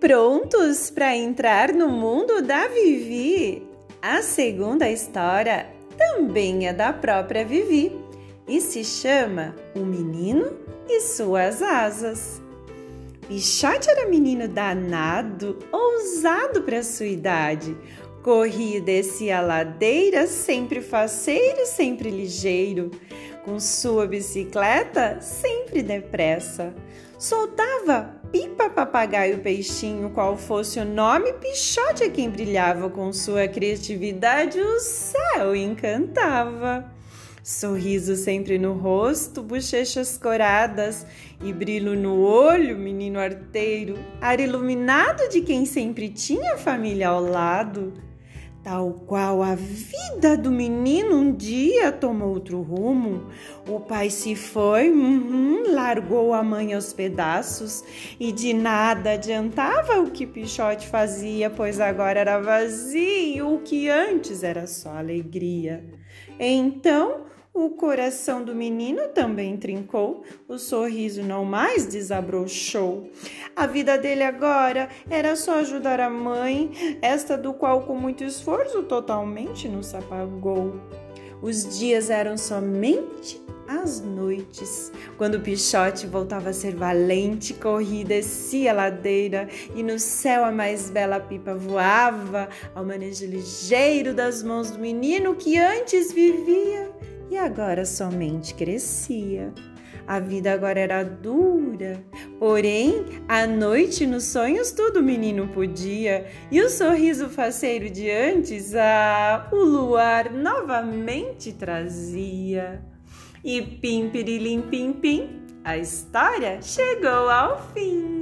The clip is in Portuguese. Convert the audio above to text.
Prontos para entrar no mundo da Vivi? A segunda história também é da própria Vivi e se chama O Menino e Suas Asas. Pichote era menino danado, ousado para sua idade. Corria e descia a ladeira, sempre faceiro, sempre ligeiro. Com sua bicicleta, sempre depressa. Soltava Pipa Papagaio Peixinho, qual fosse o nome, Pichote é quem brilhava com sua criatividade, o céu encantava. Sorriso sempre no rosto, bochechas coradas e brilho no olho, menino arteiro, ar iluminado de quem sempre tinha família ao lado. Tal qual a vida do menino um dia tomou outro rumo. O pai se foi, uhum, largou a mãe aos pedaços e de nada adiantava o que Pichote fazia, pois agora era vazio, o que antes era só alegria. Então, o coração do menino também trincou, o sorriso não mais desabrochou. A vida dele agora era só ajudar a mãe, esta do qual com muito esforço totalmente nos apagou. Os dias eram somente as noites, quando o Pichote voltava a ser valente, corria descia a ladeira, e no céu a mais bela pipa voava, ao manejo ligeiro das mãos do menino que antes vivia e agora somente crescia. A vida agora era dura, porém, à noite nos sonhos tudo o menino podia, e o sorriso faceiro de antes, ah, o luar novamente trazia. E pim, pirilim, pim, pim, a história chegou ao fim.